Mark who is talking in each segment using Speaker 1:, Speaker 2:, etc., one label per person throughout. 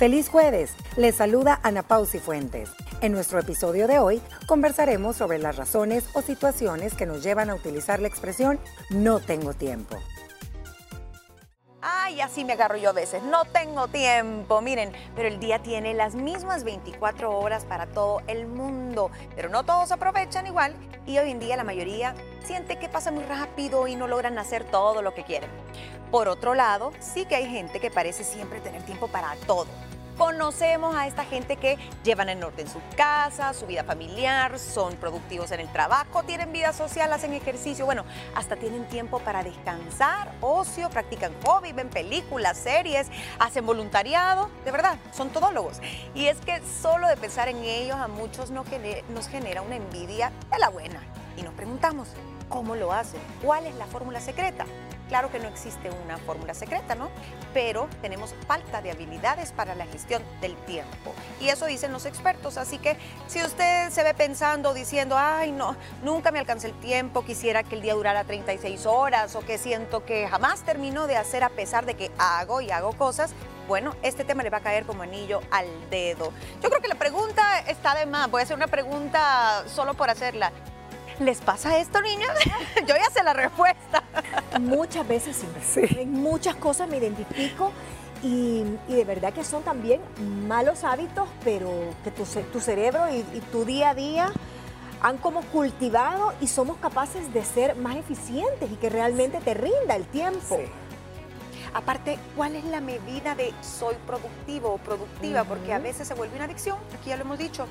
Speaker 1: Feliz jueves, les saluda Ana Pausi Fuentes. En nuestro episodio de hoy conversaremos sobre las razones o situaciones que nos llevan a utilizar la expresión no tengo tiempo.
Speaker 2: Ay, así me agarro yo a veces. No tengo tiempo, miren, pero el día tiene las mismas 24 horas para todo el mundo, pero no todos aprovechan igual y hoy en día la mayoría siente que pasa muy rápido y no logran hacer todo lo que quieren. Por otro lado, sí que hay gente que parece siempre tener tiempo para todo Conocemos a esta gente que llevan en orden su casa, su vida familiar, son productivos en el trabajo, tienen vida social, hacen ejercicio, bueno, hasta tienen tiempo para descansar, ocio, practican hobby, ven películas, series, hacen voluntariado, de verdad, son todólogos. Y es que solo de pensar en ellos a muchos nos genera, nos genera una envidia de la buena. Y nos preguntamos, ¿cómo lo hacen? ¿Cuál es la fórmula secreta? Claro que no existe una fórmula secreta, ¿no? Pero tenemos falta de habilidades para la gestión del tiempo. Y eso dicen los expertos. Así que si usted se ve pensando, diciendo, ay, no, nunca me alcancé el tiempo, quisiera que el día durara 36 horas o que siento que jamás termino de hacer a pesar de que hago y hago cosas, bueno, este tema le va a caer como anillo al dedo. Yo creo que la pregunta está de más. Voy a hacer una pregunta solo por hacerla. ¿Les pasa esto, niños? Yo ya sé la respuesta.
Speaker 3: Muchas veces sí. En muchas cosas me identifico y, de verdad que son también malos hábitos, pero que tu, tu cerebro y, y, tu día a día han como cultivado y somos capaces de ser más eficientes y que realmente te rinda el tiempo. Sí.
Speaker 2: Aparte, ¿cuál es la medida de soy productivo o productiva? Porque a veces se vuelve una adicción, aquí ya lo hemos dicho.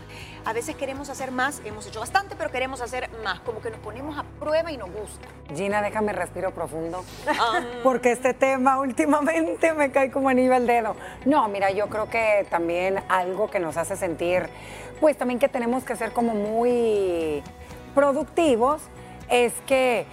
Speaker 2: A veces queremos hacer más, hemos hecho bastante, pero queremos hacer más, como que nos ponemos a prueba y nos gusta.
Speaker 1: Gina, déjame respiro profundo, porque este tema últimamente me cae como anillo al dedo. No, mira, yo creo que también algo que nos hace sentir, pues también que tenemos que ser como muy productivos, es que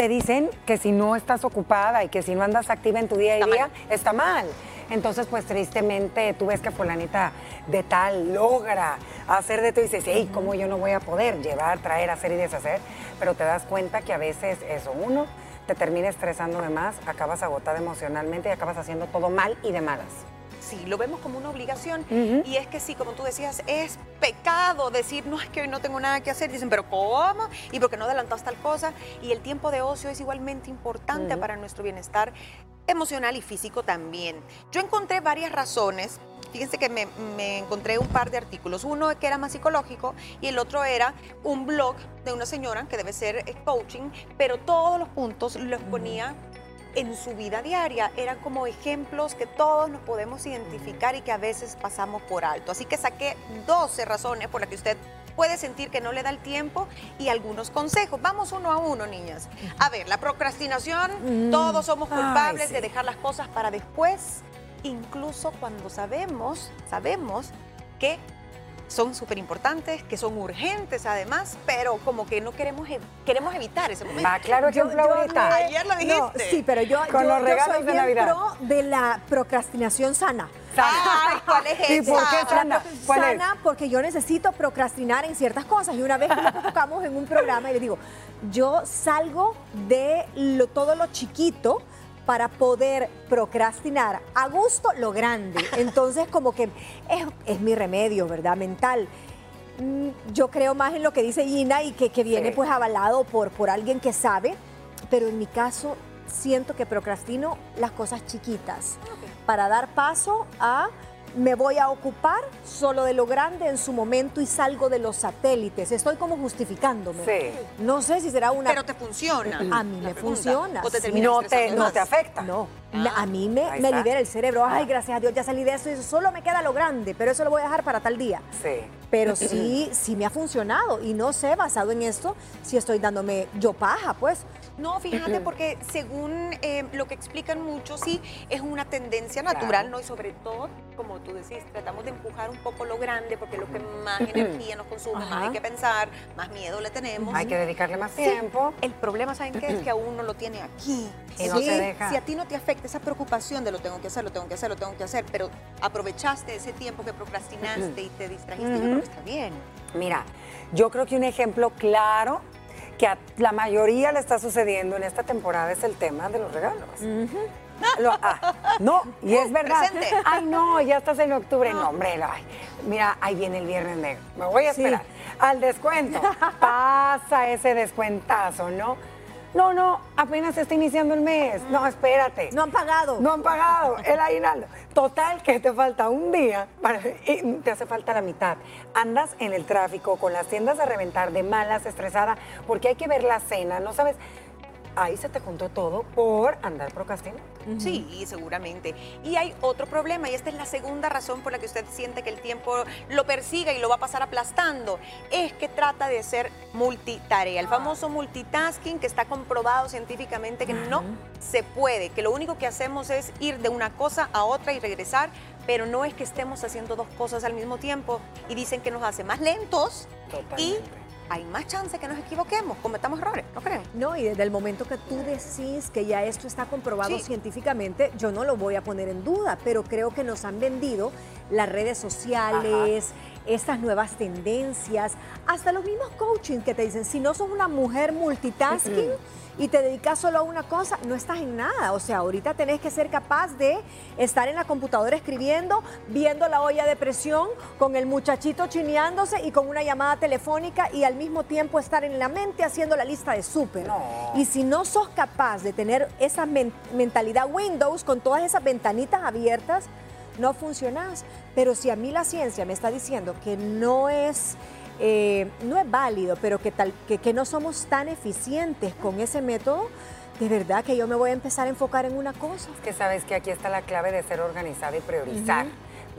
Speaker 1: te dicen que si no estás ocupada y que si no andas activa en tu día a día, está mal. Entonces, pues tristemente tú ves que fulanita de tal logra hacer de todo y dices, hey, ¿cómo yo no voy a poder llevar, traer, hacer y deshacer? Pero te das cuenta que a veces eso, uno, te termina estresando de más, acabas agotada emocionalmente y acabas haciendo todo mal y de malas
Speaker 2: sí, lo vemos como una obligación. Y es que sí, como tú decías, es pecado decir, no, es que hoy no tengo nada que hacer. Dicen, pero ¿cómo? ¿Y por qué no adelantas tal cosa? Y el tiempo de ocio es igualmente importante para nuestro bienestar emocional y físico también. Yo encontré varias razones. Fíjense que me, me, encontré un par de artículos. Uno que era más psicológico y el otro era un blog de una señora que debe ser eh, coaching, pero todos los puntos los ponía en su vida diaria. Eran como ejemplos que todos nos podemos identificar y que a veces pasamos por alto. Así que saqué 12 razones por las que usted puede sentir que no le da el tiempo y algunos consejos. Vamos uno a uno, niñas. A ver, la procrastinación, mm. todos somos culpables de dejar las cosas para después, incluso cuando sabemos, sabemos que son súper importantes, que son urgentes además, pero como que no queremos, queremos evitar ese momento.
Speaker 1: Ah, claro, ejemplo ahorita.
Speaker 2: Ayer lo dijiste.
Speaker 3: sí, pero yo,
Speaker 1: Con los regalos
Speaker 3: soy
Speaker 1: de Navidad.
Speaker 3: de la procrastinación sana.
Speaker 2: Ay, ¿cuál es
Speaker 1: ¿Y por qué sana? ¿Cuál
Speaker 3: sana porque yo necesito procrastinar en ciertas cosas. Y una vez que nos tocamos en un programa y le digo, yo salgo de lo, todo lo chiquito para poder procrastinar a gusto lo grande. Entonces, como que es, mi remedio, ¿verdad? Mental. Mm, yo creo más en lo que dice Gina y que, viene pues avalado por, por alguien que sabe, pero en mi caso siento que procrastino las cosas chiquitas para dar paso a me voy a ocupar solo de lo grande en su momento y salgo de los satélites. Estoy como justificándome.
Speaker 1: Sí.
Speaker 3: No sé si será una...
Speaker 2: Pero te funciona.
Speaker 3: A mí me funciona.
Speaker 2: ¿O te
Speaker 1: no, te, no te afecta.
Speaker 3: No. a mí me, me libera el cerebro. Ay, gracias a Dios, ya salí de eso y solo me queda lo grande, pero eso lo voy a dejar para tal día.
Speaker 1: Sí.
Speaker 3: Pero sí, sí me ha funcionado y no sé, basado en esto, si estoy dándome yo paja, pues.
Speaker 2: No, fíjate, porque según eh, lo que explican muchos, sí, es una tendencia natural, ¿no? Y sobre todo, como tú decís, tratamos de empujar un poco lo grande, porque es lo que más energía nos consume, más hay que pensar, más miedo le tenemos.
Speaker 1: Hay que dedicarle más tiempo.
Speaker 2: El problema, ¿saben qué? Es que a uno lo tiene aquí.
Speaker 1: Y no se deja.
Speaker 2: Si a ti no te afecta esa preocupación de lo tengo que hacer, lo tengo que hacer, lo tengo que hacer, pero aprovechaste ese tiempo que procrastinaste y te distrajiste, yo creo que está bien.
Speaker 1: Mira, yo creo que un ejemplo claro que a la mayoría le está sucediendo en esta temporada es el tema de los regalos. ah, no, y es verdad.
Speaker 2: Presente.
Speaker 1: Ay, no, ya estás en octubre. No, hombre, ay, mira, ahí viene el viernes negro. Me voy a
Speaker 3: Sí.
Speaker 1: esperar al descuento. Pasa ese descuentazo, ¿no? No, no, apenas está iniciando el mes. No, espérate.
Speaker 3: No han pagado.
Speaker 1: No han pagado el aguinaldo. Total, que te falta un día para, y te hace falta la mitad. Andas en el tráfico con las tiendas a reventar de malas, estresada, porque hay que ver la cena, ¿no sabes? Ahí se te juntó todo por andar procrastinando.
Speaker 2: Sí, seguramente. Y hay otro problema, y esta es la segunda razón por la que usted siente que el tiempo lo persiga y lo va a pasar aplastando, es que trata de ser multitarea, el famoso multitasking que está comprobado científicamente que no se puede, que lo único que hacemos es ir de una cosa a otra y regresar, pero no es que estemos haciendo dos cosas al mismo tiempo y dicen que nos hace más lentos y
Speaker 1: Totalmente.
Speaker 2: Hay más chance que nos equivoquemos, cometamos errores, ¿no creen?
Speaker 3: No, y desde el momento que tú decís que ya esto está comprobado
Speaker 2: Sí.
Speaker 3: científicamente, yo no lo voy a poner en duda, pero creo que nos han vendido las redes sociales, estas nuevas tendencias, hasta los mismos coaching que te dicen, si no sos una mujer multitasking y te dedicas solo a una cosa, no estás en nada. O sea, ahorita tenés que ser capaz de estar en la computadora escribiendo, viendo la olla de presión, con el muchachito chineándose y con una llamada telefónica y al mismo tiempo estar en la mente haciendo la lista de súper.
Speaker 1: No.
Speaker 3: Y si no sos capaz de tener esa men- mentalidad Windows con todas esas ventanitas abiertas, no funcionás. Pero si a mí la ciencia me está diciendo que no es, eh, no es válido, pero que, tal, que, que no somos tan eficientes con ese método, de verdad que yo me voy a empezar a enfocar en una cosa.
Speaker 1: Es que sabes que aquí está la clave de ser organizada y priorizar.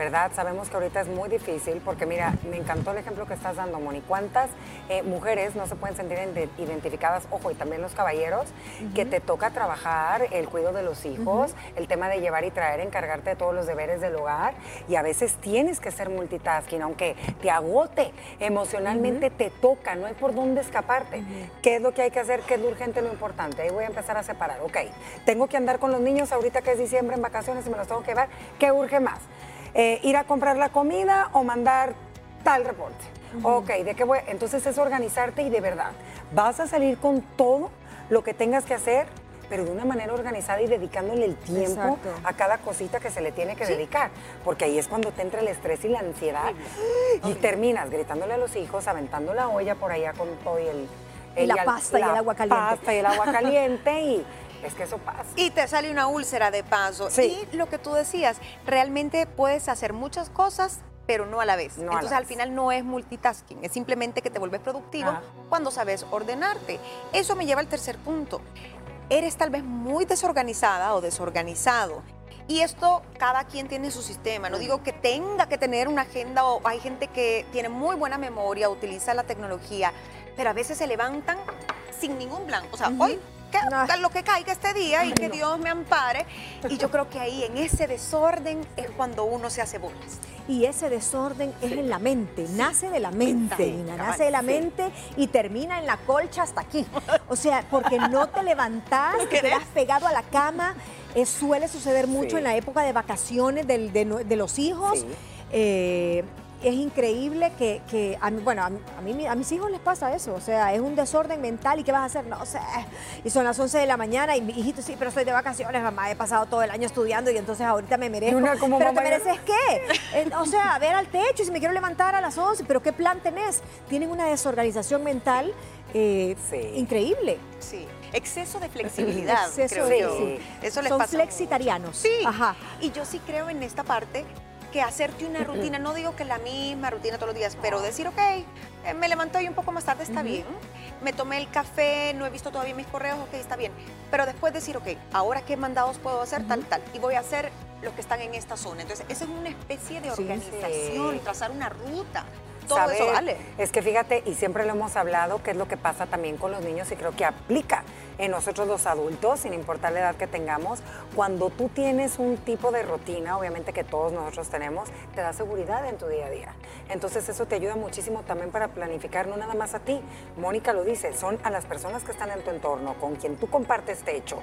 Speaker 1: ¿Verdad? Sabemos que ahorita es muy difícil porque mira, me encantó el ejemplo que estás dando, Moni. ¿Cuántas eh, mujeres no se pueden sentir ide- identificadas, ojo, y también los caballeros, que te toca trabajar el cuidado de los hijos, el tema de llevar y traer, encargarte de todos los deberes del hogar y a veces tienes que ser multitasking, aunque te agote emocionalmente, te toca, no hay por dónde escaparte. ¿Qué es lo que hay que hacer? ¿Qué es lo urgente, lo importante? Ahí voy a empezar a separar. Ok, tengo que andar con los niños ahorita que es diciembre en vacaciones y me los tengo que llevar. ¿Qué urge más? Eh, ¿Ir a comprar la comida o mandar tal reporte? Ok, ¿de qué voy? Entonces es organizarte y de verdad, vas a salir con todo lo que tengas que hacer, pero de una manera organizada y dedicándole el tiempo
Speaker 3: Exacto.
Speaker 1: a cada cosita que se le tiene que dedicar, porque ahí es cuando te entra el estrés y la ansiedad y terminas gritándole a los hijos, aventando la olla por allá con todo y el...
Speaker 3: Y la
Speaker 1: al-
Speaker 3: pasta y el agua caliente.
Speaker 1: pasta y el agua caliente y es que eso pasa.
Speaker 2: Y te sale una úlcera de paso.
Speaker 1: Sí.
Speaker 2: Y lo que tú decías, realmente puedes hacer muchas cosas, pero no a la vez.
Speaker 1: No a la
Speaker 2: Entonces al
Speaker 1: vez.
Speaker 2: final no es multitasking, es simplemente que te vuelves productivo
Speaker 1: Ajá.
Speaker 2: cuando sabes ordenarte. Eso me lleva al tercer punto. Eres tal vez muy desorganizada o desorganizado. Y esto cada quien tiene su sistema. No digo que tenga que tener una agenda o hay gente que tiene muy buena memoria, utiliza la tecnología, pero a veces se levantan sin ningún plan. O sea, hoy que,
Speaker 3: No.
Speaker 2: lo que caiga este día y que Dios me ampare. Y yo creo que ahí en ese desorden es cuando uno se hace bolas.
Speaker 3: Y ese desorden es en la mente, nace de la mente,
Speaker 2: Sí,
Speaker 3: Nina,
Speaker 2: cabal,
Speaker 3: nace de la mente y termina en la colcha hasta aquí. O sea, porque no te levantás, te quedas pegado a la cama. Eh, suele suceder mucho en la época de vacaciones del- de, los hijos.
Speaker 1: Sí.
Speaker 3: Eh, es increíble que, que a mí, bueno, a, mí- a mí- a mis hijos les pasa eso, o sea, es un desorden mental y ¿qué vas a hacer? No sé, y son las 11 de la mañana y mi hijito, sí, pero estoy de vacaciones, mamá, he pasado todo el año estudiando y entonces ahorita me merezco.
Speaker 1: una como
Speaker 3: pero
Speaker 1: mamá
Speaker 3: te mereces qué? O sea, ver al techo y si me quiero levantar a las 11, pero ¿qué plan tenés? Tienen una desorganización mental eh,
Speaker 1: Sí.
Speaker 3: increíble.
Speaker 2: Sí. Exceso de flexibilidad,
Speaker 3: Exceso
Speaker 2: creo
Speaker 3: de-
Speaker 2: yo.
Speaker 3: sí.
Speaker 2: Eso les
Speaker 3: Son
Speaker 2: pasa.
Speaker 3: flexitarianos.
Speaker 2: Sí.
Speaker 3: Ajá.
Speaker 2: Y yo sí creo en esta parte que hacerte una rutina, no digo que la misma rutina todos los días, pero decir, ok, eh, me levanto hoy un poco más tarde, está bien. Me tomé el café, no he visto todavía mis correos, ok, está bien. Pero después decir, ok, ahora qué mandados puedo hacer, tal, tal. Y voy a hacer los que están en esta zona. Entonces, esa es una especie de
Speaker 1: Sí,
Speaker 2: organización,
Speaker 1: sí.
Speaker 2: trazar una ruta. Todo
Speaker 1: saber-
Speaker 2: eso vale.
Speaker 1: Es que fíjate, y siempre lo hemos hablado, que es lo que pasa también con los niños y creo que aplica en nosotros los adultos, sin importar la edad que tengamos. Cuando tú tienes un tipo de rutina, obviamente que todos nosotros tenemos, te da seguridad en tu día a día. Entonces eso te ayuda muchísimo también para planificar, no nada más a ti. Mónica lo dice, son a las personas que están en tu entorno, con quien tú compartes techo.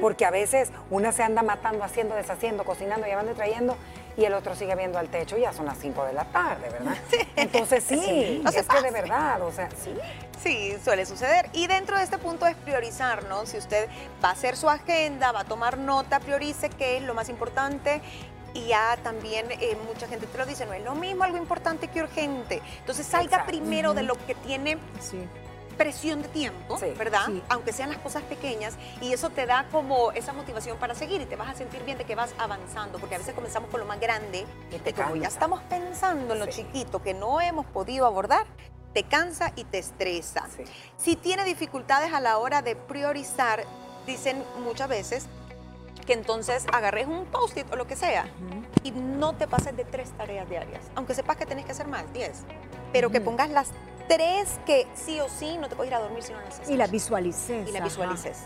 Speaker 1: Porque a veces una se anda matando, haciendo, deshaciendo, cocinando, llevando y trayendo, y el otro sigue viendo al techo y ya son las 5 de la tarde, ¿verdad? Entonces sí,
Speaker 2: no
Speaker 1: es que de verdad, o sea, sí.
Speaker 2: Sí, suele suceder. Y dentro de este punto es priorizar. ¿no? Si usted va a hacer su agenda, va a tomar nota, priorice qué es lo más importante y ya también eh, mucha gente te lo dice, no es lo mismo algo importante que urgente. Entonces salga
Speaker 1: Exacto.
Speaker 2: primero de lo que tiene
Speaker 3: Sí.
Speaker 2: Presión de tiempo,
Speaker 1: Sí.
Speaker 2: ¿verdad?
Speaker 3: Sí.
Speaker 2: Aunque sean las cosas pequeñas y eso te da como esa motivación para seguir y te vas a sentir bien de que vas avanzando, porque a veces comenzamos con lo más grande
Speaker 1: Y te
Speaker 2: como ya estamos pensando en lo
Speaker 1: Sí.
Speaker 2: chiquito que no hemos podido abordar, te cansa y te estresa. Si tiene dificultades a la hora de priorizar, dicen muchas veces que entonces agarres un post-it o lo que sea y no te pases de tres tareas diarias, aunque sepas que tenés que hacer más, diez, pero que
Speaker 3: Ujú.
Speaker 2: pongas las tres que sí o sí no te puedes ir a dormir si no las haces.
Speaker 3: Y la visualices.
Speaker 2: Y la
Speaker 3: ajá.
Speaker 2: visualices.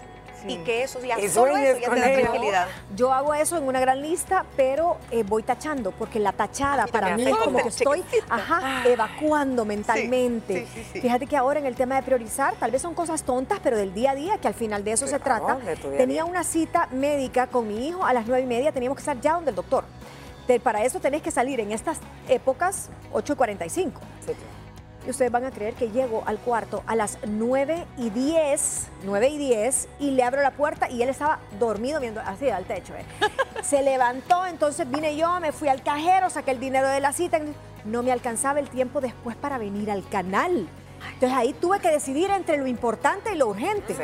Speaker 3: Sí.
Speaker 2: Y que eso ya,
Speaker 1: Y
Speaker 2: solo eso ya te da tranquilidad.
Speaker 3: Yo hago eso en una gran lista, pero eh, voy tachando, porque la tachada
Speaker 2: mí
Speaker 3: para mí es como que estoy
Speaker 2: chiquitita.
Speaker 3: ajá, evacuando mentalmente.
Speaker 2: sí, sí, sí.
Speaker 3: Fíjate que ahora en el tema de priorizar, tal vez son cosas tontas, pero del día a día, que al final de eso se trata. Tenía una cita médica con mi hijo a las nueve y media, teníamos que estar ya donde el doctor. Te- para eso tenés que salir en estas épocas 8 y 45.
Speaker 1: Sí, claro.
Speaker 3: Y ustedes van a creer que llego al cuarto a las 9 y 10, 9 y 10, y le abro la puerta y él estaba dormido viendo así al techo. ¿eh? Se levantó, entonces vine yo, me fui al cajero, saqué el dinero de la cita. No me alcanzaba el tiempo después para venir al canal. Entonces ahí tuve que decidir entre lo importante y lo urgente.
Speaker 1: Sí.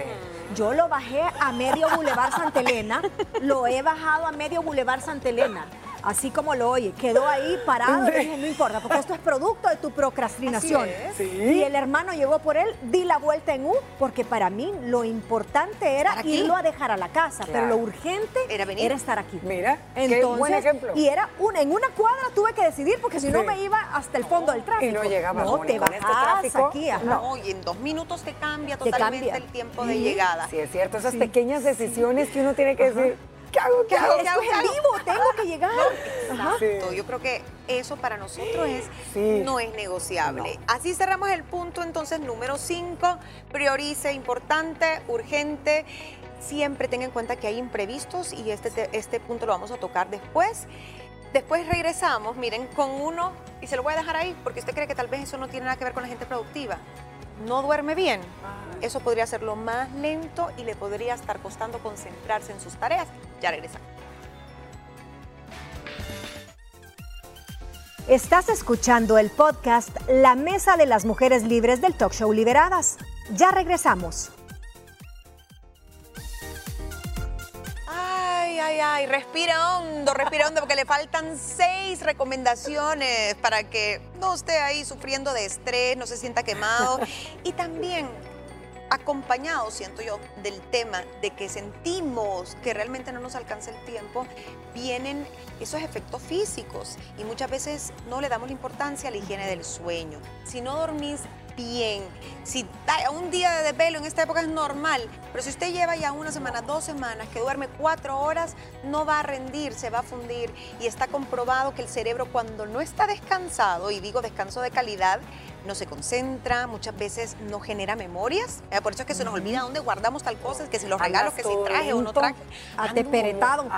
Speaker 3: Yo lo bajé a medio Boulevard Santa Elena, lo he bajado a medio Boulevard Santa Elena. Así como lo oye, quedó ahí parado y dije, no importa, porque esto es producto de tu procrastinación.
Speaker 2: Así es.
Speaker 1: Sí.
Speaker 3: Y el hermano llegó por él, di la vuelta en U, porque para mí lo importante era irlo a dejar a la casa, pero lo urgente
Speaker 2: Era venir.
Speaker 3: estar aquí.
Speaker 1: Mira, qué buen ejemplo.
Speaker 3: Y era un, en una cuadra tuve que decidir, porque si no me iba hasta el fondo del tráfico.
Speaker 1: Y no llegabas,
Speaker 3: No, te
Speaker 1: con este
Speaker 3: aquí, ajá.
Speaker 2: No, y en dos minutos te cambia
Speaker 3: Te
Speaker 2: totalmente
Speaker 3: cambia.
Speaker 2: el tiempo de llegada.
Speaker 1: Sí, es cierto, esas pequeñas decisiones que uno tiene que decir, ¿qué hago? ¿Qué hago?
Speaker 3: Esto es en vivo, tengo que llegar.
Speaker 2: Exacto.
Speaker 1: Sí.
Speaker 2: Yo creo que eso para nosotros es,
Speaker 1: Sí.
Speaker 2: no es negociable.
Speaker 1: No.
Speaker 2: Así cerramos el punto entonces número 5. Priorice importante, urgente. Siempre tenga en cuenta que hay imprevistos y este, te- este punto lo vamos a tocar después. Después regresamos, miren, con uno, y se lo voy a dejar ahí, porque usted cree que tal vez eso no tiene nada que ver con la gente productiva. No duerme bien. Eso podría hacerlo más lento y le podría estar costando concentrarse en sus tareas. Ya regresamos.
Speaker 3: Estás escuchando el podcast La Mesa de las Mujeres Libres del Talk Show Liberadas. Ya regresamos.
Speaker 2: Ay, ay, respira hondo, respira hondo, porque le faltan seis recomendaciones para que no esté ahí sufriendo de estrés, no se sienta quemado. Y también acompañado, siento yo, del tema de que sentimos que realmente no nos alcanza el tiempo, vienen esos efectos físicos y muchas veces no le damos la importancia a la higiene del sueño. Si no dormís bien, si un día de desvelo en esta época es normal, pero si usted lleva ya una semana, dos semanas, que duerme cuatro horas, no va a rendir, se va a fundir y está comprobado que el cerebro cuando no está descansado, y digo descanso de calidad, no se concentra, muchas veces no genera memorias. Eh, Por eso es que se nos olvida dónde guardamos tal cosa, que si los regalos, que si traje o no traje.
Speaker 3: Ateperetado.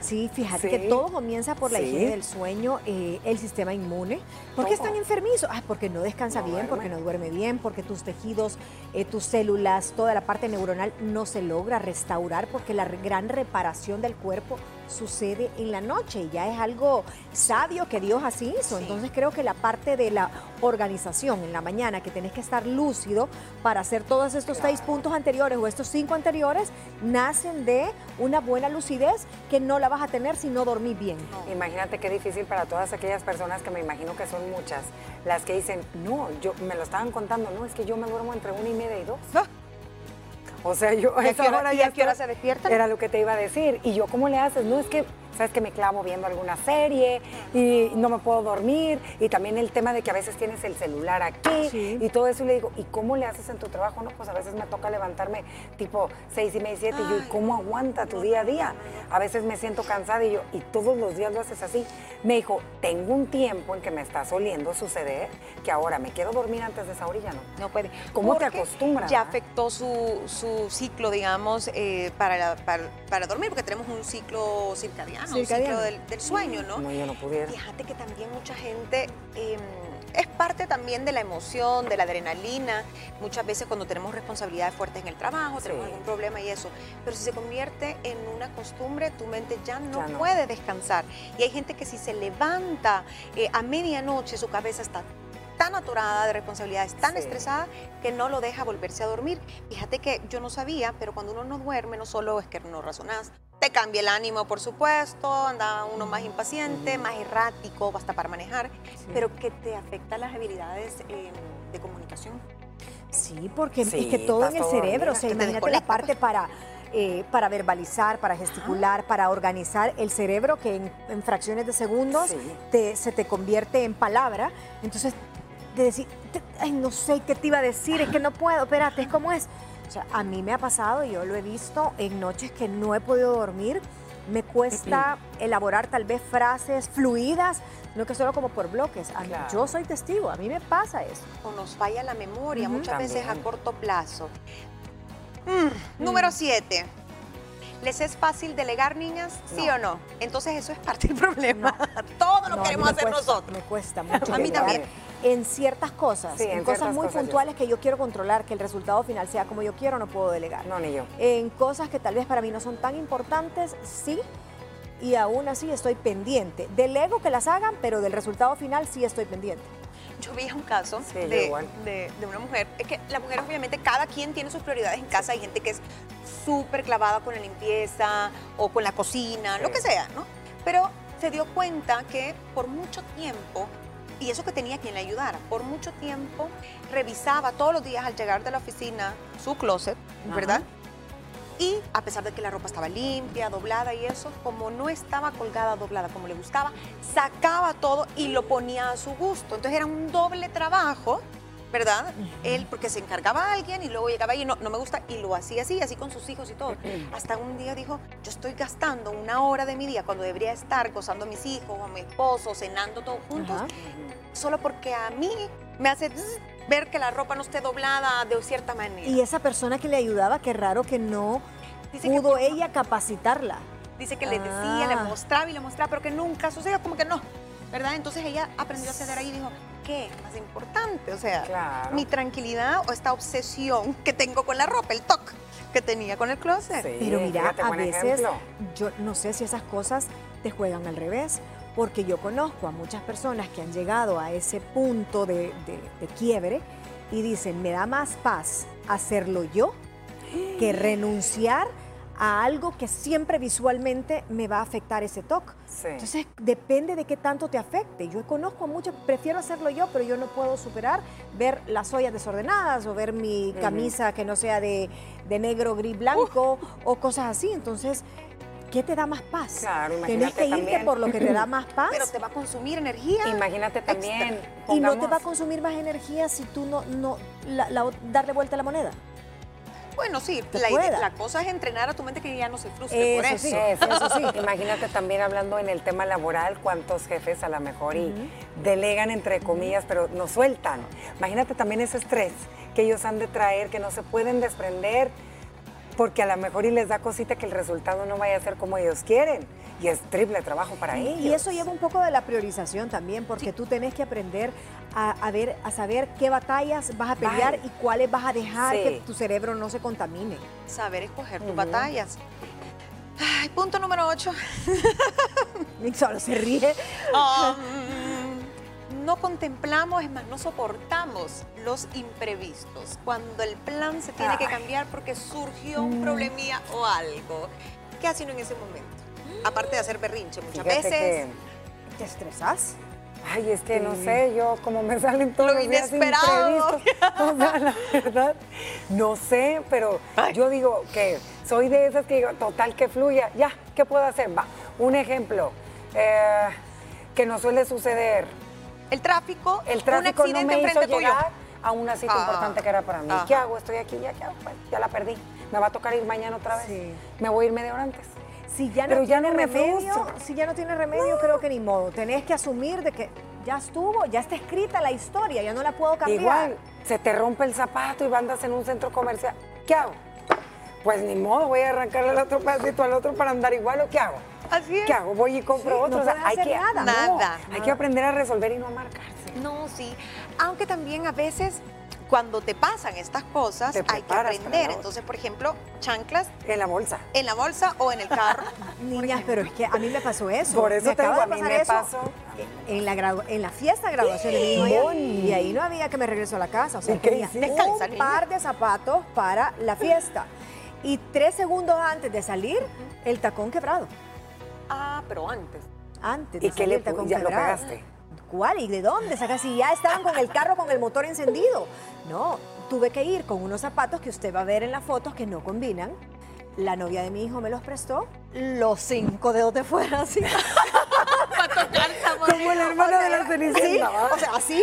Speaker 3: Sí, fíjate
Speaker 1: Sí.
Speaker 3: que todo comienza por la
Speaker 1: Sí.
Speaker 3: higiene del sueño, eh, el sistema inmune. ¿Por qué están enfermizos? Ah, porque no descansa
Speaker 1: No
Speaker 3: bien, porque no duerme bien, porque tus tejidos, eh, tus células, toda la parte neuronal no se logra restaurar porque la gran reparación del cuerpo sucede en la noche y ya es algo sabio que Dios así hizo.
Speaker 2: Sí.
Speaker 3: Entonces creo que la parte de la organización en la mañana, que tenés que estar lúcido para hacer todos estos seis puntos anteriores o estos cinco anteriores, nacen de una buena lucidez que no la vas a tener si no dormís bien.
Speaker 1: Imagínate qué difícil para todas aquellas personas que me imagino que son muchas, las que dicen, no, yo me lo estaban contando, no, es que yo me duermo entre una y media y dos. O sea, yo
Speaker 2: ¿Y a
Speaker 1: esa
Speaker 2: hora-
Speaker 1: hora
Speaker 2: y
Speaker 1: ya
Speaker 2: a qué hora se despiertan?
Speaker 1: Era lo que te iba a decir. Y yo, ¿cómo le haces? No, es que, sabes que me clavo viendo alguna serie y no me puedo dormir. Y también el tema de que a veces tienes el celular aquí
Speaker 3: Sí.
Speaker 1: y todo eso. Y le digo, ¿y cómo le haces en tu trabajo? No, pues a veces me toca levantarme tipo seis y media, siete. Y yo, ¿y
Speaker 2: Ay,
Speaker 1: cómo aguanta tu día a día? A veces me siento cansada y yo, ¿y todos los días lo haces así? Me dijo, tengo un tiempo en que me está soliendo suceder que ahora me quiero dormir antes de esa hora y ya no.
Speaker 2: No puede.
Speaker 1: ¿Cómo te acostumbras,
Speaker 2: Ya
Speaker 1: ah?
Speaker 2: afectó su, su ciclo, digamos, eh, para, para, para dormir, porque tenemos un ciclo circadiano. Circadiano, un ciclo del, sueño, ¿no?
Speaker 1: No, yo no pudiera.
Speaker 2: Fíjate que también mucha gente... Em, es parte también de la emoción, de la adrenalina. Muchas veces cuando tenemos responsabilidades fuertes en el trabajo, tenemos algún problema y eso. Pero si se convierte en una costumbre, tu mente ya no, puede descansar. Y hay gente que si se levanta eh, a medianoche, su cabeza está tan atorada de responsabilidades, tan estresada, que no lo deja volverse a dormir. Fíjate que yo no sabía, pero cuando uno no duerme, no solo es que no razonás, te cambia el ánimo, por supuesto, anda uno más impaciente, más errático, basta para manejar, pero que te afecta las habilidades eh, de comunicación.
Speaker 3: Sí, porque es que todo en el cerebro, o sea, imagínate la parte para... Eh, para verbalizar, para gesticular, para organizar el cerebro que en, fracciones de segundos se te convierte en palabra. Entonces, de decir, ay, no sé qué te iba a decir, es que no puedo, espérate, es como es. O sea, a mí me ha pasado, y yo lo he visto en noches que no he podido dormir, me cuesta elaborar tal vez frases fluidas, no que solo como por bloques. Yo soy testigo, a mí me pasa eso.
Speaker 2: O nos falla la memoria, muchas veces a corto plazo. Mm, número 7. ¿Les es fácil delegar, niñas? ¿Sí o no? Entonces eso es parte del problema. Todo lo queremos hacer nosotros.
Speaker 3: Me cuesta mucho.
Speaker 2: a mí también
Speaker 3: en ciertas cosas, en, cosas muy puntuales que yo quiero controlar, que el resultado final sea como yo quiero, no puedo delegar.
Speaker 1: No, ni yo.
Speaker 3: En cosas que tal vez para mí no son tan importantes, sí, y aún así estoy pendiente. Delego que las hagan, pero del resultado final sí estoy pendiente.
Speaker 2: Yo vi un caso de, una mujer, es que la mujer obviamente cada quien tiene sus prioridades en casa, hay gente que es súper clavada con la limpieza o con la cocina, lo que sea, ¿no? Pero se dio cuenta que por mucho tiempo y eso que tenía quien le ayudara. Por mucho tiempo revisaba todos los días al llegar de la oficina su closet, ¿verdad? Y a pesar de que la ropa estaba limpia, doblada y eso, como no estaba colgada, doblada como le gustaba, sacaba todo y lo ponía a su gusto. Entonces era un doble trabajo ¿verdad? Él, porque se encargaba a alguien y luego llegaba y no, no me gusta, y lo hacía así, así con sus hijos y todo. Hasta un día dijo, yo estoy gastando una hora de mi día cuando debería estar gozando a mis hijos, o a mi esposo, cenando todos juntos, solo porque a mí me hace ver que la ropa no esté doblada de cierta manera.
Speaker 3: Y esa persona que le ayudaba, qué raro que no pudo ella capacitarla.
Speaker 2: Dice que le decía, le ah. mostraba y le mostraba, pero que nunca sucedió, como que no, ¿verdad? Entonces ella aprendió a ceder ahí y dijo, ¿qué es más importante? O sea, mi tranquilidad o esta obsesión que tengo con la ropa, el toque que tenía con el closet.
Speaker 3: Pero mira, a veces yo no sé si esas cosas te juegan al revés, porque yo conozco a muchas personas que han llegado a ese punto de, de quiebre y dicen, me da más paz hacerlo yo que renunciar a algo que siempre visualmente me va a afectar ese toque. Entonces, depende de qué tanto te afecte. Yo conozco a muchos, prefiero hacerlo yo, pero yo no puedo superar ver las ollas desordenadas o ver mi camisa que no sea de, negro, gris, blanco o cosas así. Entonces, ¿qué te da más paz?
Speaker 1: Claro,
Speaker 3: Tienes que irte por lo que te da más paz.
Speaker 2: Pero te va a consumir energía.
Speaker 1: Imagínate también.
Speaker 3: Y no te va a consumir más energía si tú no, no darle vuelta a la moneda.
Speaker 2: Bueno, sí, la, cosa es entrenar a tu mente que ya no se frustre por eso.
Speaker 1: Sí, eso sí. Imagínate también hablando en el tema laboral, cuántos jefes a lo mejor y delegan entre comillas, pero no sueltan. Imagínate también ese estrés que ellos han de traer, que no se pueden desprender, porque a lo mejor y les da cosita que el resultado no vaya a ser como ellos quieren y es triple trabajo para ellos.
Speaker 3: Y eso lleva un poco de la priorización también, porque tú tenés que aprender a, ver, a saber qué batallas vas a pelear y cuáles vas a dejar que tu cerebro no se contamine.
Speaker 2: Saber escoger tus batallas. Ay, punto número 8.
Speaker 3: Solo se ríe.
Speaker 2: Um, no contemplamos, es más, no soportamos los imprevistos. Cuando el plan se tiene que cambiar porque surgió un mm. problemilla o algo. ¿Qué hace uno en ese momento? aparte de hacer berrinche muchas veces.
Speaker 3: ¿Te estresas?
Speaker 1: Ay, es que no sé, yo como me salen todos los días
Speaker 2: inesperado.
Speaker 1: o sea, la verdad, no sé, pero yo digo que soy de esas que digo, total que fluya, ya, ¿qué puedo hacer? Va, un ejemplo eh, que no suele suceder.
Speaker 2: El tráfico,
Speaker 1: el tráfico un accidente no me hizo llegar a una cita ah, importante que era para mí. ¿Qué hago? Estoy aquí, ya, ¿qué hago? Pues, ya la perdí. Me va a tocar ir mañana otra vez. Sí. Me voy a ir media hora antes.
Speaker 3: Si ya no Pero tiene remedio, si ya no tiene remedio, creo que ni modo. Tenés que asumir de que ya estuvo, ya está escrita la historia, ya no la puedo cambiar.
Speaker 1: Igual, se te rompe el zapato y andas en un centro comercial. ¿Qué hago? Pues ni modo, voy a arrancarle el otro pedacito al otro para andar igual o qué hago.
Speaker 2: Así es.
Speaker 1: ¿Qué hago? Voy y compro
Speaker 3: Sí,
Speaker 1: otro.
Speaker 3: no
Speaker 1: O sea, hay
Speaker 3: hacer
Speaker 1: que,
Speaker 3: nada.
Speaker 1: no,
Speaker 2: Nada,
Speaker 1: Hay que aprender a resolver y no a marcarse.
Speaker 2: No, sí. Aunque también a veces cuando te pasan estas cosas hay que aprender. Entonces, por ejemplo, chanclas
Speaker 1: En la bolsa.
Speaker 2: en la bolsa o en el carro.
Speaker 3: Niñas, pero es que a mí me pasó eso.
Speaker 1: Por eso
Speaker 3: me
Speaker 1: te
Speaker 3: acaba
Speaker 1: digo,
Speaker 3: de
Speaker 1: a mí
Speaker 3: pasar
Speaker 1: me
Speaker 3: eso
Speaker 1: pasó.
Speaker 3: En la, gradu- en la fiesta de graduación de mi hijo y ahí no había que me regreso a la casa. O sea,
Speaker 1: ¿Y qué
Speaker 3: tenía?
Speaker 2: Descansa,
Speaker 3: un
Speaker 2: niña.
Speaker 3: par de zapatos para la fiesta. Y tres segundos antes de salir, el tacón quebrado.
Speaker 2: Ah, pero antes.
Speaker 3: Antes
Speaker 1: ¿Y qué le pu- ya lo pegaste?
Speaker 3: ¿Cuál? ¿Y de dónde sacas? Si ya estaban con el carro con el motor encendido. No, tuve que ir con unos zapatos que usted va a ver en las fotos que no combinan. La novia de mi hijo me los prestó. Los cinco dedos de fuera, así.
Speaker 1: Como el hermano de la Cenicienta.
Speaker 3: o sea, así,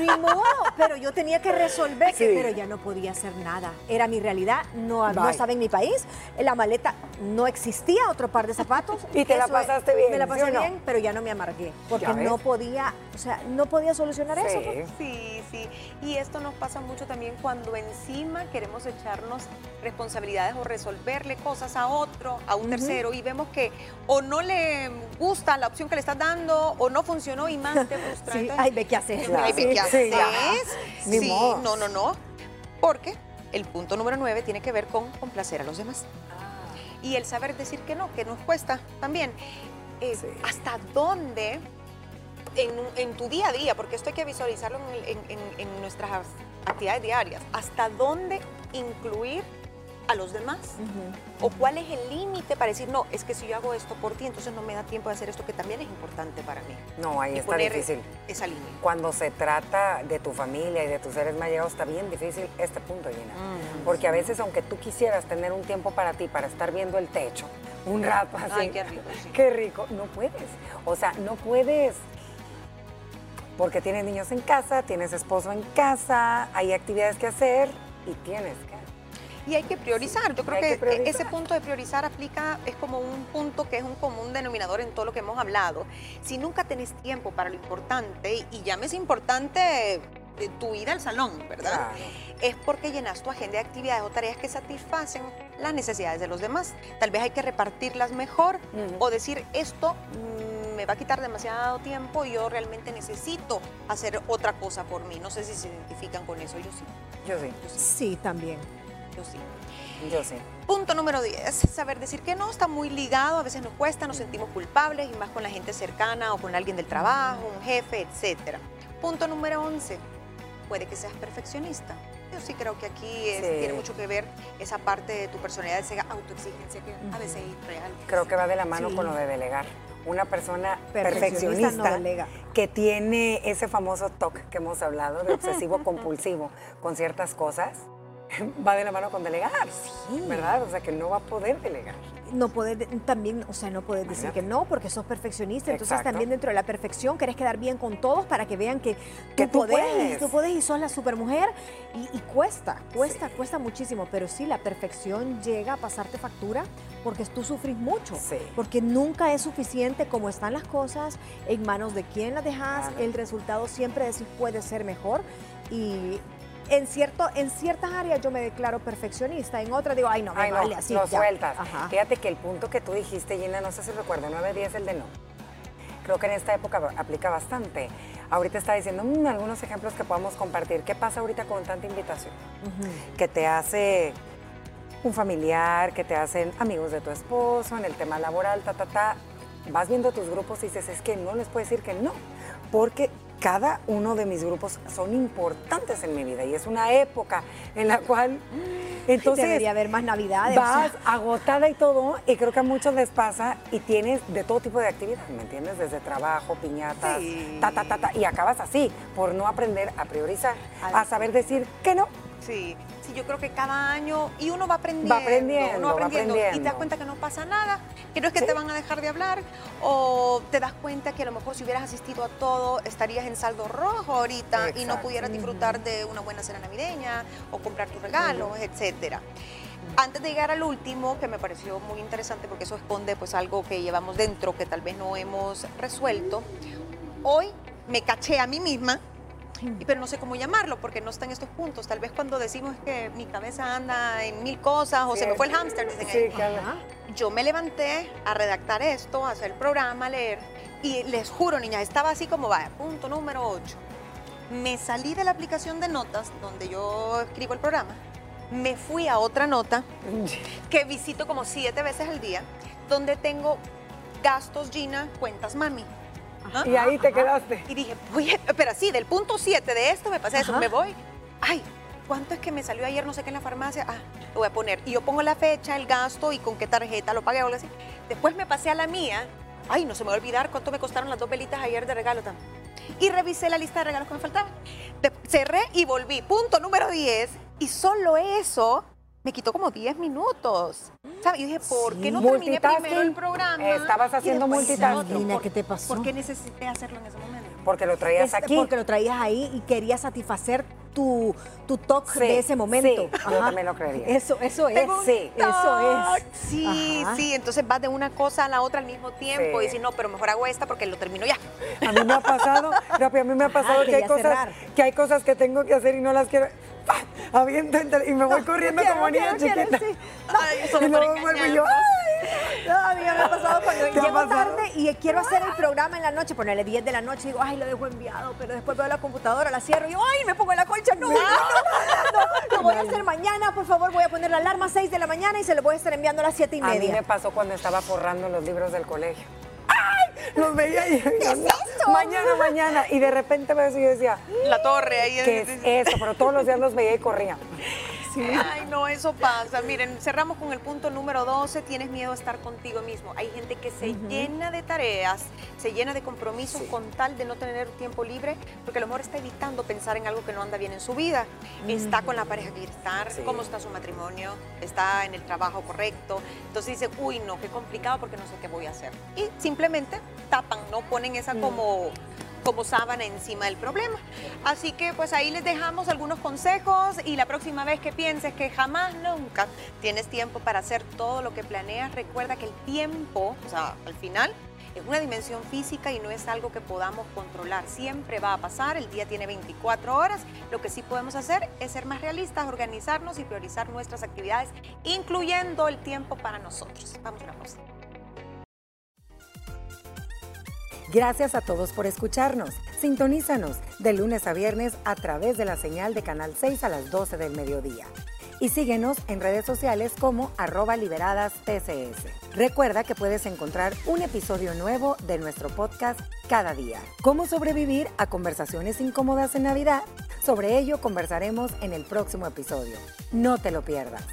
Speaker 3: ni modo, pero yo tenía que resolver,
Speaker 1: Sí.
Speaker 3: pero ya no podía hacer nada. Era mi realidad, no, estaba en mi país, en la maleta no existía otro par de zapatos.
Speaker 1: Y te la pasaste bien,
Speaker 3: Me la
Speaker 1: ¿sí
Speaker 3: pasé
Speaker 1: o no?
Speaker 3: bien, pero ya no me amargué, porque no podía, o sea, no podía solucionar eso.
Speaker 1: Sí,
Speaker 2: sí. Y esto nos pasa mucho también cuando encima queremos echarnos responsabilidades o resolverle cosas a otro, a un tercero, y vemos que o no le gusta la opción que le estás dando o no funcionó y más te frustra.
Speaker 3: Sí, ay, ve qué haces.
Speaker 2: Ay, ve qué
Speaker 1: Sí,
Speaker 2: haces. Sí, no, no, no. Porque el punto número nueve tiene que ver con complacer a los demás. Y el saber decir que no, que nos cuesta también. Eh,
Speaker 1: Sí.
Speaker 2: ¿Hasta dónde en, en tu día a día, porque esto hay que visualizarlo en- en nuestras actividades diarias, hasta dónde incluir a los demás? ¿O cuál es el límite para decir, no, es que si yo hago esto por ti, entonces no me da tiempo de hacer esto que también es importante para mí?
Speaker 1: No, ahí
Speaker 2: Y
Speaker 1: está difícil.
Speaker 2: Esa línea.
Speaker 1: Cuando se trata de tu familia y de tus seres más llegados, está bien difícil este punto, Gina.
Speaker 2: Mm.
Speaker 1: Porque a veces, aunque tú quisieras tener un tiempo para ti, para estar viendo el techo, un rato así.
Speaker 2: Ay, qué rico, sí.
Speaker 1: Qué rico. No puedes. O sea, no puedes. Porque tienes niños en casa, tienes esposo en casa, hay actividades que hacer y tienes que.
Speaker 2: Y hay que priorizar. Yo creo que,
Speaker 1: que priorizar.
Speaker 2: ese punto de priorizar aplica, es como un punto que es un común denominador en todo lo que hemos hablado. Si nunca tenés tiempo para lo importante, y llámese importante de tu ida al salón, ¿verdad?
Speaker 1: Claro.
Speaker 2: Es porque llenas tu agenda de actividades o tareas que satisfacen las necesidades de los demás. Tal vez hay que repartirlas mejor
Speaker 1: Ujú.
Speaker 2: o decir esto mm, me va a quitar demasiado tiempo y yo realmente necesito hacer otra cosa por mí. No sé si se identifican con eso, yo sí,
Speaker 1: Yo sí,
Speaker 2: yo sí,
Speaker 3: Sí, también.
Speaker 2: Yo sí.
Speaker 1: yo sí.
Speaker 2: Punto número 10, saber decir que no está muy ligado, a veces nos cuesta, nos sentimos culpables y más con la gente cercana o con alguien del trabajo, un jefe, etc. Punto número 11, puede que seas perfeccionista. Yo sí creo que aquí es-
Speaker 1: Sí.
Speaker 2: tiene mucho que ver esa parte de tu personalidad, esa autoexigencia que a veces es real.
Speaker 1: Creo que va de la mano
Speaker 3: Sí.
Speaker 1: con lo de delegar. Una persona
Speaker 3: Perfeccionista
Speaker 1: perfeccionista,
Speaker 3: no delega.
Speaker 1: que tiene ese famoso TOC que hemos hablado de obsesivo compulsivo con ciertas cosas, va de la mano con delegar.
Speaker 3: Sí.
Speaker 1: ¿Verdad? O sea, que no va a poder delegar.
Speaker 3: No poder, de- también, o sea, no poder decir que no porque sos perfeccionista. Entonces
Speaker 1: Exacto.
Speaker 3: también dentro de la perfección querés quedar bien con todos para que vean que
Speaker 1: Que
Speaker 3: tú,
Speaker 1: tú
Speaker 3: podés,
Speaker 1: puedes.
Speaker 3: tú podés y sos la supermujer. Y, y cuesta, cuesta, cuesta muchísimo. Pero sí, la perfección llega a pasarte factura porque tú sufrís mucho.
Speaker 1: Sí.
Speaker 3: Porque nunca es suficiente como están las cosas, en manos de quién las dejas.
Speaker 1: Claro.
Speaker 3: El resultado siempre decir puede ser mejor. Y en, cierto, en ciertas áreas yo me declaro perfeccionista, en otras digo, ay, no, me
Speaker 1: Ay, no,
Speaker 3: así.
Speaker 1: lo
Speaker 3: ya".
Speaker 1: sueltas.
Speaker 3: Ajá.
Speaker 1: Fíjate que el punto que tú dijiste, Gina, no sé si recuerdo, 9-10 el de no. Creo que en esta época aplica bastante. Ahorita está diciendo "Mm, algunos ejemplos que podamos compartir. ¿Qué pasa ahorita con tanta invitación? Que te hace un familiar, que te hacen amigos de tu esposo, en el tema laboral, ta, ta, ta. Vas viendo tus grupos y dices, es que no les puedes decir que no, porque cada uno de mis grupos son importantes en mi vida y es una época en la cual entonces
Speaker 3: Debería haber más navidades. o
Speaker 1: vas
Speaker 3: sea,
Speaker 1: agotada y todo y creo que a muchos les pasa y tienes de todo tipo de actividades, ¿me entiendes? Desde trabajo, piñatas,
Speaker 2: Sí.
Speaker 1: ta, ta, ta, ta, y acabas así por no aprender a priorizar, a saber decir que no.
Speaker 2: Sí, sí, yo creo que cada año, y uno va aprendiendo,
Speaker 1: Va aprendiendo,
Speaker 2: uno va
Speaker 1: va
Speaker 2: aprendiendo, y te das cuenta que no pasa nada, que no es que
Speaker 1: Sí.
Speaker 2: te van a dejar de hablar, o te das cuenta que a lo mejor si hubieras asistido a todo, estarías en saldo rojo ahorita y no pudieras disfrutar de una buena cena navideña, o comprar tus regalos, etcétera. Antes de llegar al último, que me pareció muy interesante porque eso esconde pues algo que llevamos dentro que tal vez no hemos resuelto, hoy me caché a mí misma y- pero no sé cómo llamarlo porque no está en estos puntos. Tal vez cuando decimos que mi cabeza anda en mil cosas o se me fue el hámster, dicen
Speaker 1: Sí,
Speaker 2: ahí.
Speaker 3: Ajá.
Speaker 2: yo me levanté a redactar esto, a hacer el programa, a leer, y les juro, niñas, estaba así como va, punto número 8. Me salí de la aplicación de notas donde yo escribo el programa, me fui a otra nota que visito como siete veces al día, donde tengo gastos Gina, cuentas mami. Ajá.
Speaker 1: Y ahí te quedaste.
Speaker 2: Y dije, voy, a- pero sí, del punto 7 de esto me pasé eso,
Speaker 3: Ajá.
Speaker 2: me voy. Ay, ¿cuánto es que me salió ayer no sé qué en la farmacia? Ah, lo voy a poner. Y yo pongo la fecha, el gasto y con qué tarjeta lo pagué o algo así. Después me pasé a la mía. Ay, no se me va a olvidar cuánto me costaron las dos velitas ayer de regalo también. Y revisé la lista de regalos que me faltaban. De- cerré y volví. Punto número 10. Y solo eso me quitó como 10 minutos. ¿Sabes? Y dije, ¿por qué no terminé primero el programa?
Speaker 1: Estabas haciendo multitasking.
Speaker 3: ¿qué te pasó?
Speaker 2: ¿Por qué necesité hacerlo en ese momento?
Speaker 1: Porque lo traías
Speaker 3: Este,
Speaker 1: aquí.
Speaker 3: Porque lo traías ahí y querías satisfacer tu, tu toque
Speaker 1: Sí,
Speaker 3: de ese momento.
Speaker 1: sí, yo también lo creería.
Speaker 3: Eso, eso es.
Speaker 1: Sí,
Speaker 3: Eso es.
Speaker 2: Sí,
Speaker 3: Ajá.
Speaker 2: sí, entonces vas de una cosa a la otra al mismo tiempo
Speaker 1: Sí.
Speaker 2: y dices, no, pero mejor hago esta porque lo termino ya.
Speaker 1: A mí me ha pasado, Rapi, a mí me ha pasado que hay
Speaker 3: quería
Speaker 1: cosas
Speaker 3: cerrar.
Speaker 1: que hay cosas que tengo que hacer y no las quiero. Aviento y me voy corriendo
Speaker 3: quiero,
Speaker 1: como
Speaker 3: no
Speaker 1: niña chiquita.
Speaker 3: sí.
Speaker 2: Ay, eso
Speaker 1: y
Speaker 2: me
Speaker 1: luego
Speaker 2: pone
Speaker 1: vuelvo y yo. ¡ay!
Speaker 3: No, a mí me ha pasado cuando
Speaker 1: ¿Te ha
Speaker 3: llego
Speaker 1: pasado?
Speaker 3: tarde y quiero hacer el programa en la noche, ponerle 10 de la noche y digo, ay, lo dejo enviado, pero después veo la computadora, la cierro y yo, ay, me pongo en la colcha, no, no, no, no, lo voy a hacer mañana, por favor, voy a poner la alarma a 6 de la mañana y se lo voy a estar enviando a las 7 y
Speaker 1: A mí me
Speaker 3: media.
Speaker 1: pasó cuando estaba forrando los libros del colegio. Los veía y yo, mañana, mañana. Y de repente yo decía,
Speaker 2: La torre ahí.
Speaker 1: ¿qué es eso? Pero todos los días los veía y corría.
Speaker 2: Ay, no, eso pasa. Miren, cerramos con el punto número 12. Tienes miedo a estar contigo mismo. Hay gente que se llena de tareas, se llena de compromisos con tal de no tener tiempo libre, porque a lo mejor está evitando pensar en algo que no anda bien en su vida. Está con la pareja que quiere estar,
Speaker 1: Sí.
Speaker 2: cómo está su matrimonio, está en el trabajo correcto. Entonces dice, uy, no, qué complicado porque no sé qué voy a hacer. Y simplemente tapan, no ponen esa como como sábana encima del problema. Así que pues ahí les dejamos algunos consejos y la próxima vez que pienses que jamás, nunca tienes tiempo para hacer todo lo que planeas, recuerda que el tiempo, o sea, al final, es una dimensión física y no es algo que podamos controlar. Siempre va a pasar, el día tiene 24 horas. Lo que sí podemos hacer es ser más realistas, organizarnos y priorizar nuestras actividades, incluyendo el tiempo para nosotros. Vamos a una pausa.
Speaker 1: Gracias a todos por escucharnos. Sintonízanos de lunes a viernes a través de la señal de Canal 6 a las 12 del mediodía. Y síguenos en redes sociales como arroba liberadas TCS. Recuerda que puedes encontrar un episodio nuevo de nuestro podcast cada día. ¿Cómo sobrevivir a conversaciones incómodas en Navidad? Sobre ello conversaremos en el próximo episodio. No te lo pierdas.